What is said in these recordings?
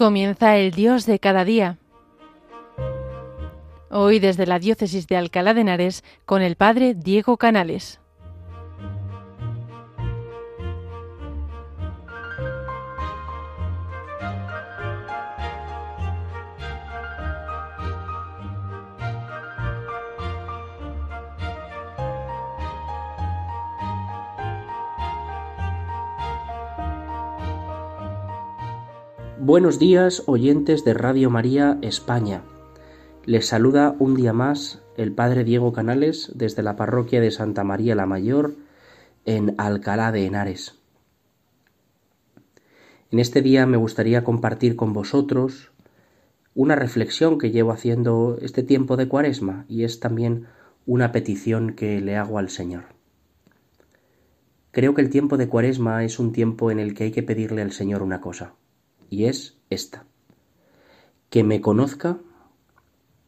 Comienza el Dios de cada día. Hoy desde la diócesis de Alcalá de Henares con el Padre Diego Canales. Buenos días, oyentes de Radio María España. Les saluda un día más el Padre Diego Canales desde la parroquia de Santa María la Mayor en Alcalá de Henares. En este día me gustaría compartir con vosotros una reflexión que llevo haciendo este tiempo de Cuaresma y es también una petición que le hago al Señor. Creo que el tiempo de Cuaresma es un tiempo en el que hay que pedirle al Señor una cosa y es esta. Que me conozca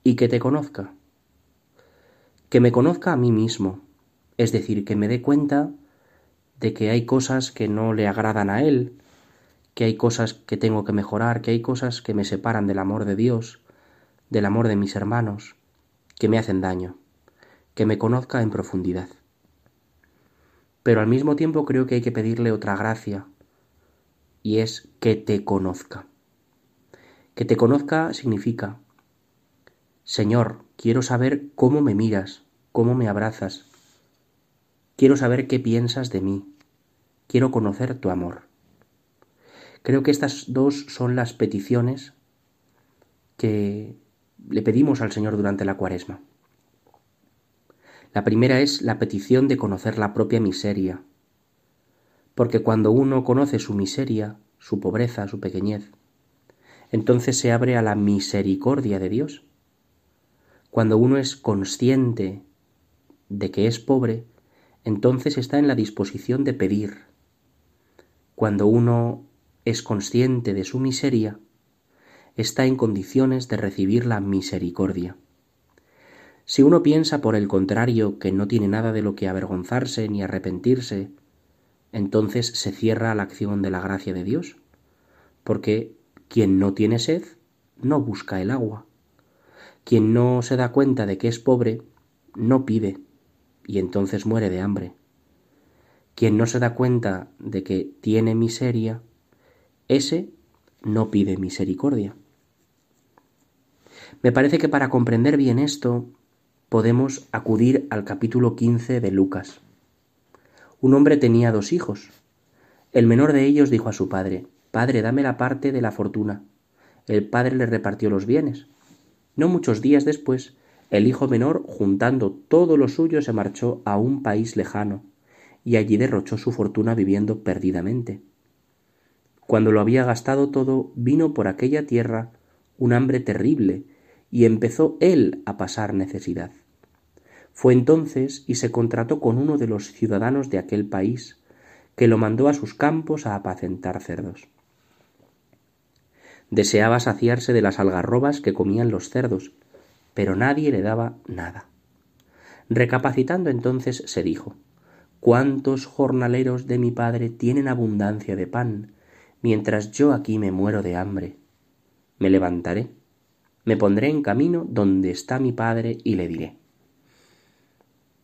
y que te conozca. Que me conozca a mí mismo, es decir, que me dé cuenta de que hay cosas que no le agradan a Él, que hay cosas que tengo que mejorar, que hay cosas que me separan del amor de Dios, del amor de mis hermanos, que me hacen daño, que me conozca en profundidad. Pero al mismo tiempo creo que hay que pedirle otra gracia, y es que te conozca. Que te conozca significa, Señor, quiero saber cómo me miras, cómo me abrazas. Quiero saber qué piensas de mí. Quiero conocer tu amor. Creo que estas dos son las peticiones que le pedimos al Señor durante la cuaresma. La primera es la petición de conocer la propia miseria, porque cuando uno conoce su miseria, su pobreza, su pequeñez, entonces se abre a la misericordia de Dios. Cuando uno es consciente de que es pobre, entonces está en la disposición de pedir. Cuando uno es consciente de su miseria, está en condiciones de recibir la misericordia. Si uno piensa, por el contrario, que no tiene nada de lo que avergonzarse ni arrepentirse, entonces se cierra la acción de la gracia de Dios, porque quien no tiene sed no busca el agua. Quien no se da cuenta de que es pobre no pide y entonces muere de hambre. Quien no se da cuenta de que tiene miseria, ese no pide misericordia. Me parece que para comprender bien esto podemos acudir al capítulo 15 de Lucas. Un hombre tenía dos hijos. El menor de ellos dijo a su padre, Padre, dame la parte de la fortuna. El padre le repartió los bienes. No muchos días después, el hijo menor, juntando todo lo suyo, se marchó a un país lejano, y allí derrochó su fortuna viviendo perdidamente. Cuando lo había gastado todo, vino por aquella tierra un hambre terrible, y empezó él a pasar necesidad. Fue entonces y se contrató con uno de los ciudadanos de aquel país, que lo mandó a sus campos a apacentar cerdos. Deseaba saciarse de las algarrobas que comían los cerdos, pero nadie le daba nada. Recapacitando entonces se dijo ¿Cuántos jornaleros de mi padre tienen abundancia de pan, mientras yo aquí me muero de hambre? Me levantaré, me pondré en camino donde está mi padre y le diré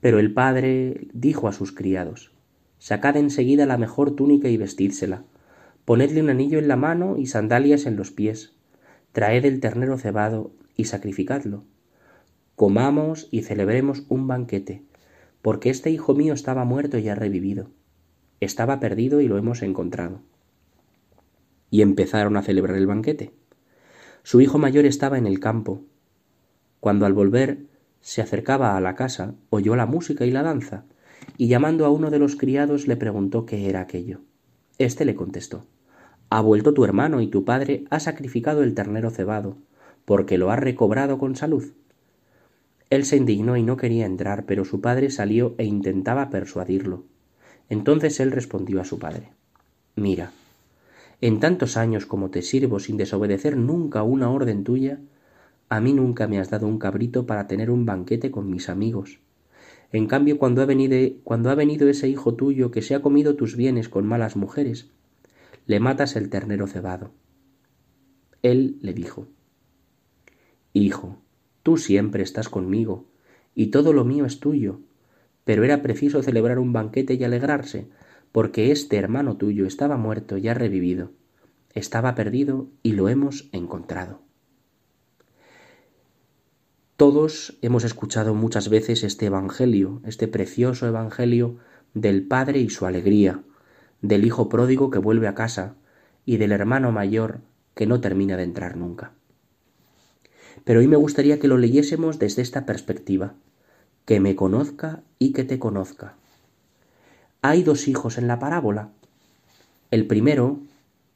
Pero el padre dijo a sus criados Sacad enseguida la mejor túnica y vestídsela, ponedle un anillo en la mano y sandalias en los pies, traed el ternero cebado y sacrificadlo. Comamos y celebremos un banquete, porque este hijo mío estaba muerto y ha revivido. Estaba perdido y lo hemos encontrado. Y empezaron a celebrar el banquete. Su hijo mayor estaba en el campo. Cuando al volver se acercaba a la casa, oyó la música y la danza, y llamando a uno de los criados le preguntó qué era aquello. Este le contestó Ha vuelto tu hermano y tu padre ha sacrificado el ternero cebado, porque lo ha recobrado con salud. Él se indignó y no quería entrar, pero su padre salió e intentaba persuadirlo. Entonces él respondió a su padre Mira, en tantos años como te sirvo sin desobedecer nunca una orden tuya, a mí nunca me has dado un cabrito para tener un banquete con mis amigos. En cambio, cuando ha venido, cuando ha venido ese hijo tuyo que se ha comido tus bienes con malas mujeres, le matas el ternero cebado. Él le dijo, Hijo, tú siempre estás conmigo, y todo lo mío es tuyo, pero era preciso celebrar un banquete y alegrarse, porque este hermano tuyo estaba muerto y ha revivido, estaba perdido y lo hemos encontrado. Todos hemos escuchado muchas veces este Evangelio, este precioso Evangelio del Padre y su alegría, del Hijo pródigo que vuelve a casa y del hermano mayor que no termina de entrar nunca. Pero hoy me gustaría que lo leyésemos desde esta perspectiva, que me conozca y que te conozca. Hay dos hijos en la parábola. El primero,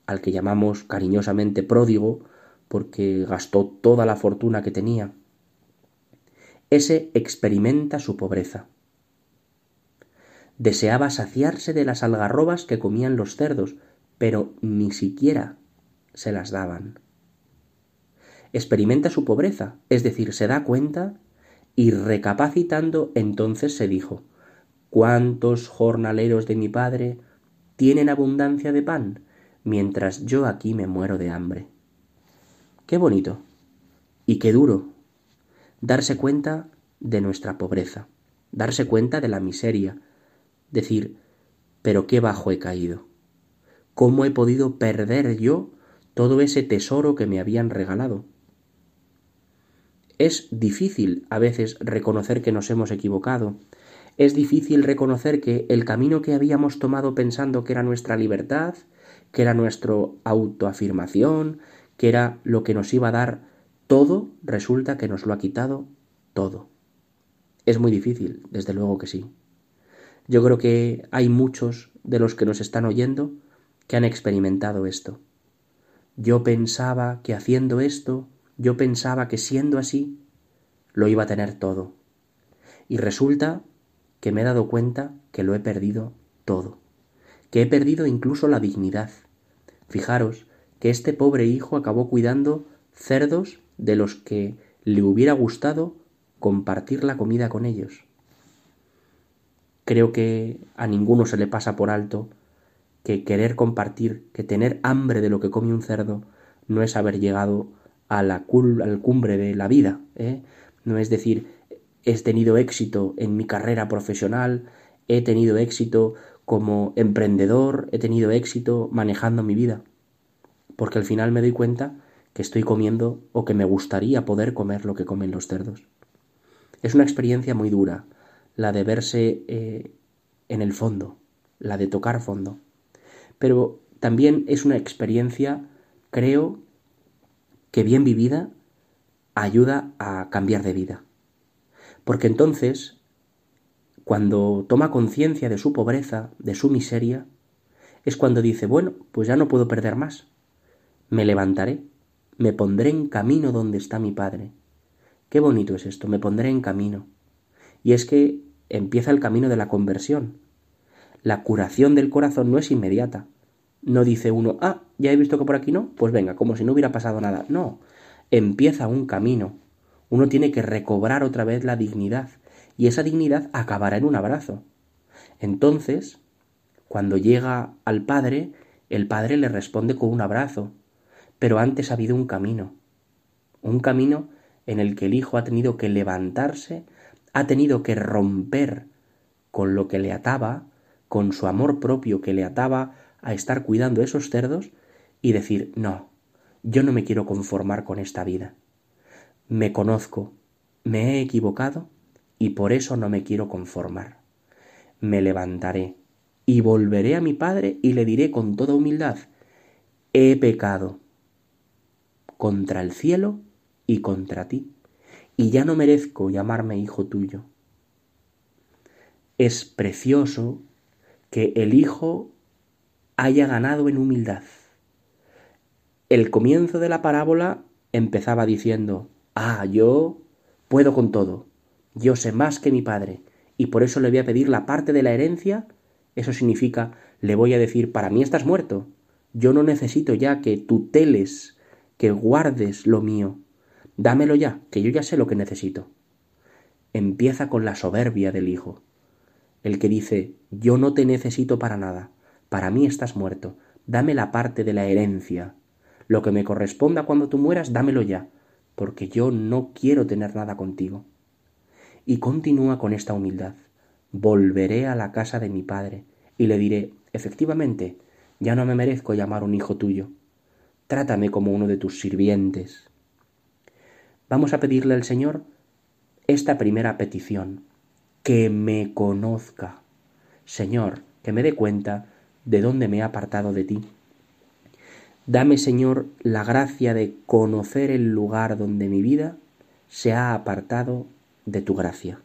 al que llamamos cariñosamente pródigo, porque gastó toda la fortuna que tenía, ese experimenta su pobreza. Deseaba saciarse de las algarrobas que comían los cerdos, pero ni siquiera se las daban. Experimenta su pobreza, es decir, se da cuenta y recapacitando entonces se dijo, ¿cuántos jornaleros de mi padre tienen abundancia de pan, mientras yo aquí me muero de hambre? Qué bonito y qué duro darse cuenta de nuestra pobreza, darse cuenta de la miseria, decir, pero qué bajo he caído, cómo he podido perder yo todo ese tesoro que me habían regalado. Es difícil a veces reconocer que nos hemos equivocado, es difícil reconocer que el camino que habíamos tomado pensando que era nuestra libertad, que era nuestra autoafirmación, que era lo que nos iba a dar todo resulta que nos lo ha quitado todo. Es muy difícil, desde luego que sí. Yo creo que hay muchos de los que nos están oyendo que han experimentado esto. Yo pensaba que haciendo esto, yo pensaba que siendo así, lo iba a tener todo. Y resulta que me he dado cuenta que lo he perdido todo, que he perdido incluso la dignidad. Fijaros que este pobre hijo acabó cuidando cerdos de los que le hubiera gustado compartir la comida con ellos. Creo que a ninguno se le pasa por alto que querer compartir, que tener hambre de lo que come un cerdo, no es haber llegado a la cumbre de la vida. ¿eh? No es decir, he tenido éxito en mi carrera profesional, he tenido éxito como emprendedor, he tenido éxito manejando mi vida. Porque al final me doy cuenta que estoy comiendo o que me gustaría poder comer lo que comen los cerdos. Es una experiencia muy dura, la de verse eh, en el fondo, la de tocar fondo. Pero también es una experiencia, creo, que bien vivida ayuda a cambiar de vida. Porque entonces, cuando toma conciencia de su pobreza, de su miseria, es cuando dice, bueno, pues ya no puedo perder más. Me levantaré me pondré en camino donde está mi Padre. Qué bonito es esto, me pondré en camino. Y es que empieza el camino de la conversión. La curación del corazón no es inmediata. No dice uno, ah, ya he visto que por aquí no, pues venga, como si no hubiera pasado nada. No, empieza un camino. Uno tiene que recobrar otra vez la dignidad, y esa dignidad acabará en un abrazo. Entonces, cuando llega al Padre, el Padre le responde con un abrazo, pero antes ha habido un camino, un camino en el que el Hijo ha tenido que levantarse, ha tenido que romper con lo que le ataba, con su amor propio que le ataba a estar cuidando esos cerdos, y decir, no, yo no me quiero conformar con esta vida. Me conozco, me he equivocado, y por eso no me quiero conformar. Me levantaré, y volveré a mi Padre y le diré con toda humildad, he pecado, contra el cielo y contra ti, y ya no merezco llamarme hijo tuyo. Es precioso que el Hijo haya ganado en humildad, El comienzo de la parábola empezaba diciendo, ah, yo puedo con todo, yo sé más que mi padre, y por eso le voy a pedir la parte de la herencia, eso significa, le voy a decir, para mí estás muerto, yo no necesito ya que tuteles, que guardes lo mío, dámelo ya, que yo ya sé lo que necesito. Empieza con la soberbia del hijo, el que dice, yo no te necesito para nada, para mí estás muerto, dame la parte de la herencia, lo que me corresponda cuando tú mueras, dámelo ya, porque yo no quiero tener nada contigo. Y continúa con esta humildad. Volveré a la casa de mi padre y le diré, efectivamente, ya no me merezco llamar un hijo tuyo. Trátame como uno de tus sirvientes. Vamos a pedirle al Señor esta primera petición, que me conozca. Señor, que me dé cuenta de dónde me he apartado de ti Dame, Señor, la gracia de conocer el lugar donde mi vida se ha apartado de tu gracia.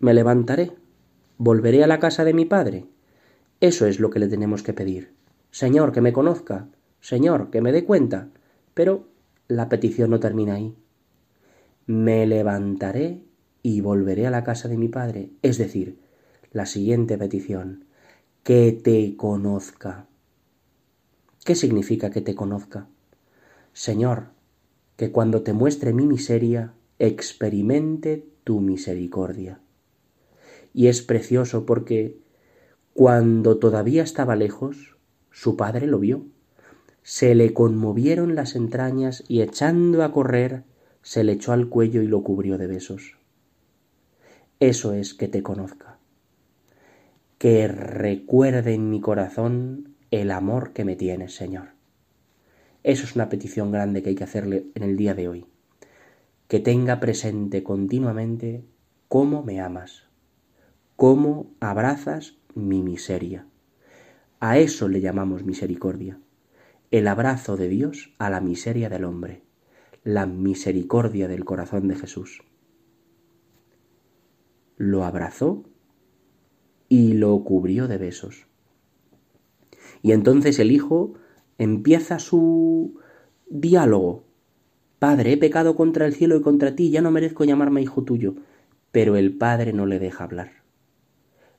Me levantaré, volveré a la casa de mi padre. Eso es lo que le tenemos que pedir. Señor, que me conozca, Señor, que me dé cuenta. Pero la petición no termina ahí. Me levantaré y volveré a la casa de mi padre. Es decir, la siguiente petición, que te conozca. ¿Qué significa que te conozca? Señor, que cuando te muestre mi miseria, experimente tu misericordia. Y es precioso porque cuando todavía estaba lejos, su padre lo vio. Se le conmovieron las entrañas y echando a correr, se le echó al cuello y lo cubrió de besos. Eso es que te conozca. Que recuerde en mi corazón el amor que me tienes, Señor. Eso es una petición grande que hay que hacerle en el día de hoy que tenga presente continuamente cómo me amas, cómo abrazas mi miseria. A eso le llamamos misericordia, el abrazo de Dios a la miseria del hombre, la misericordia del corazón de Jesús. Lo abrazó y lo cubrió de besos. Y entonces el hijo empieza su diálogo Padre, he pecado contra el cielo y contra ti, ya no merezco llamarme hijo tuyo. Pero el Padre no le deja hablar.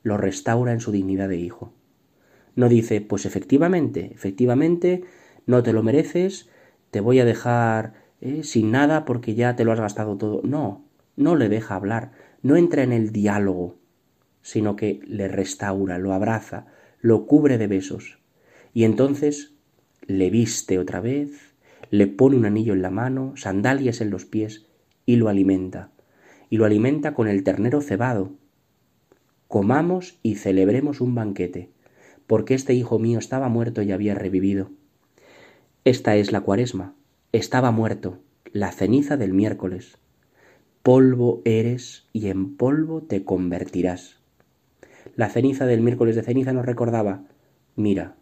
Lo restaura en su dignidad de hijo. No dice, pues efectivamente, efectivamente, no te lo mereces, te voy a dejar eh, sin nada porque ya te lo has gastado todo. No, no le deja hablar, no entra en el diálogo, sino que le restaura, lo abraza, lo cubre de besos. Y entonces le viste otra vez, le pone un anillo en la mano, sandalias en los pies y lo alimenta. Y lo alimenta con el ternero cebado. Comamos y celebremos un banquete, porque este hijo mío estaba muerto y había revivido. Esta es la cuaresma. Estaba muerto, la ceniza del miércoles. Polvo eres y en polvo te convertirás. La ceniza del miércoles de ceniza nos recordaba, mira,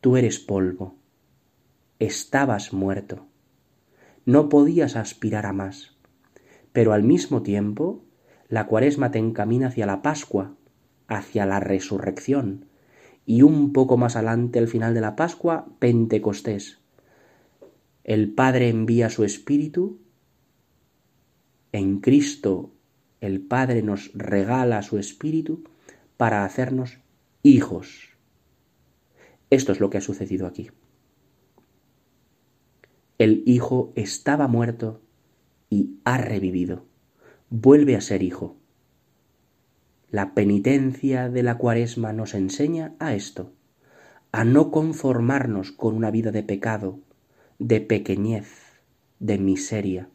tú eres polvo, estabas muerto, no podías aspirar a más, pero al mismo tiempo la cuaresma te encamina hacia la Pascua, hacia la resurrección, y un poco más adelante, al final de la Pascua, Pentecostés. El Padre envía su Espíritu, en Cristo el Padre nos regala su Espíritu para hacernos hijos. Esto es lo que ha sucedido aquí. El Hijo estaba muerto y ha revivido. Vuelve a ser Hijo. La penitencia de la cuaresma nos enseña a esto, a no conformarnos con una vida de pecado, de pequeñez, de miseria,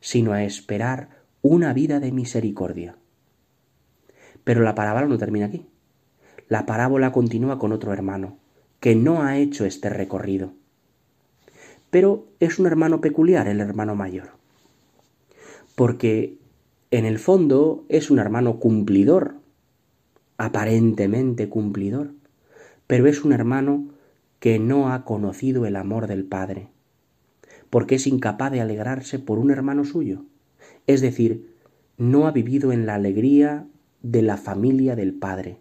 sino a esperar una vida de misericordia. Pero la parábola no termina aquí. La parábola continúa con otro hermano, que no ha hecho este recorrido. Pero es un hermano peculiar, el hermano mayor. Porque en el fondo es un hermano cumplidor, aparentemente cumplidor, pero es un hermano que no ha conocido el amor del Padre, porque es incapaz de alegrarse por un hermano suyo, es decir, no ha vivido en la alegría de la familia del Padre,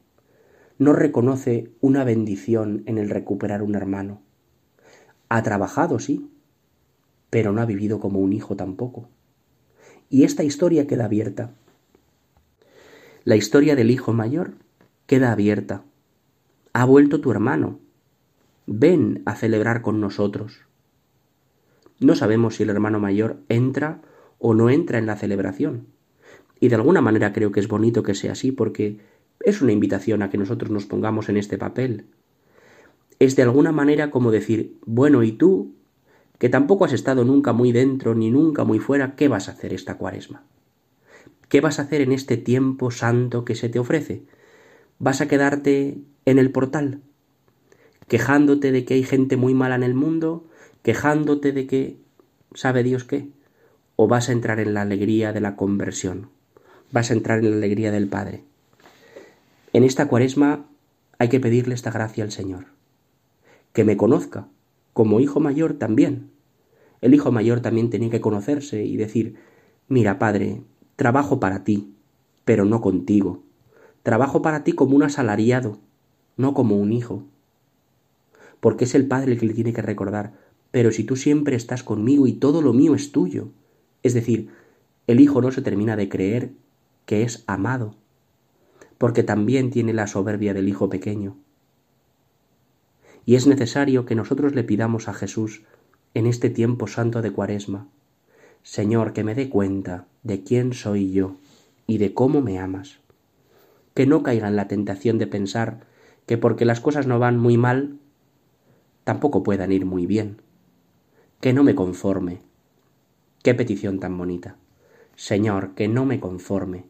no reconoce una bendición en el recuperar un hermano. Ha trabajado, sí, pero no ha vivido como un hijo tampoco. Y esta historia queda abierta. La historia del hijo mayor queda abierta. Ha vuelto tu hermano. Ven a celebrar con nosotros. No sabemos si el hermano mayor entra o no entra en la celebración. Y de alguna manera creo que es bonito que sea así porque es una invitación a que nosotros nos pongamos en este papel. Es de alguna manera como decir, bueno, ¿y tú que tampoco has estado nunca muy dentro ni nunca muy fuera, ¿qué vas a hacer esta cuaresma? ¿Qué vas a hacer en este tiempo santo que se te ofrece? ¿Vas a quedarte en el portal? ¿Quejándote de que hay gente muy mala en el mundo? ¿Quejándote de que sabe Dios qué? ¿O vas a entrar en la alegría de la conversión? ¿Vas a entrar en la alegría del Padre? En esta cuaresma hay que pedirle esta gracia al Señor. Que me conozca, como hijo mayor también. El hijo mayor también tenía que conocerse y decir, mira, padre, trabajo para ti, pero no contigo. Trabajo para ti como un asalariado, no como un hijo. Porque es el padre el que le tiene que recordar, pero si tú siempre estás conmigo y todo lo mío es tuyo. Es decir, el hijo no se termina de creer que es amado, porque también tiene la soberbia del hijo pequeño y es necesario que nosotros le pidamos a Jesús en este tiempo santo de Cuaresma, Señor, que me dé cuenta de quién soy yo y de cómo me amas, que no caiga en la tentación de pensar que porque las cosas no van muy mal, tampoco puedan ir muy bien, que no me conforme. Qué petición tan bonita. Señor, que no me conforme,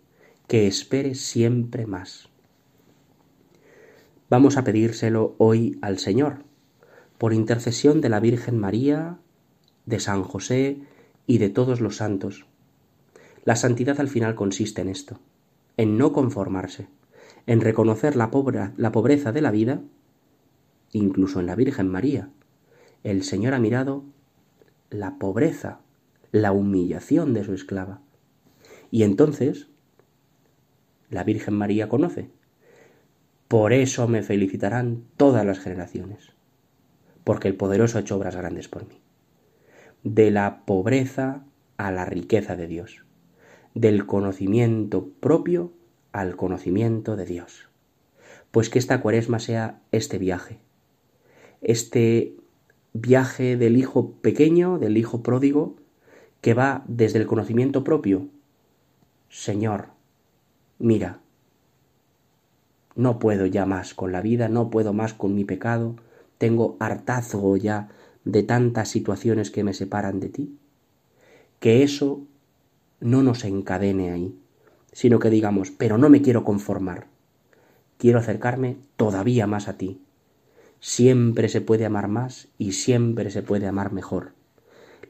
que espere siempre más. Vamos a pedírselo hoy al Señor, por intercesión de la Virgen María, de San José y de todos los santos. La santidad al final consiste en esto, en no conformarse, en reconocer la, la pobreza de la vida, incluso en la Virgen María. El Señor ha mirado la pobreza, la humillación de su esclava. Y entonces la Virgen María conoce por eso me felicitarán todas las generaciones, porque el poderoso ha hecho obras grandes por mí. De la pobreza a la riqueza de Dios, del conocimiento propio al conocimiento de Dios. Pues que esta cuaresma sea este viaje, este viaje del hijo pequeño, del hijo pródigo, que va desde el conocimiento propio. Señor, mira, no puedo ya más con la vida, no puedo más con mi pecado, tengo hartazo ya de tantas situaciones que me separan de ti. Que eso no nos encadene ahí, sino que digamos, pero no me quiero conformar, quiero acercarme todavía más a ti. Siempre se puede amar más y siempre se puede amar mejor.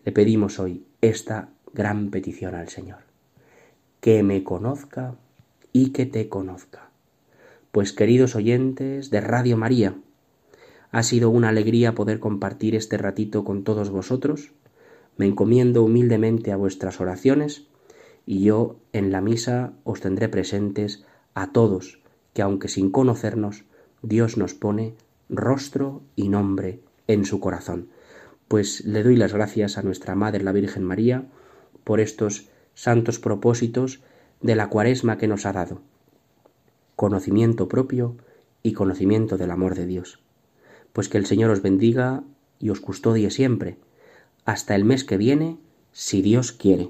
Le pedimos hoy esta gran petición al Señor. Que me conozca y que te conozca. Pues queridos oyentes de Radio María, ha sido una alegría poder compartir este ratito con todos vosotros. Me encomiendo humildemente a vuestras oraciones y yo en la misa os tendré presentes a todos, que aunque sin conocernos, Dios nos pone rostro y nombre en su corazón. Pues le doy las gracias a nuestra Madre la Virgen María por estos santos propósitos de la cuaresma que nos ha dado. Conocimiento propio y conocimiento del amor de Dios. Pues que el Señor os bendiga y os custodie siempre, hasta el mes que viene, si Dios quiere.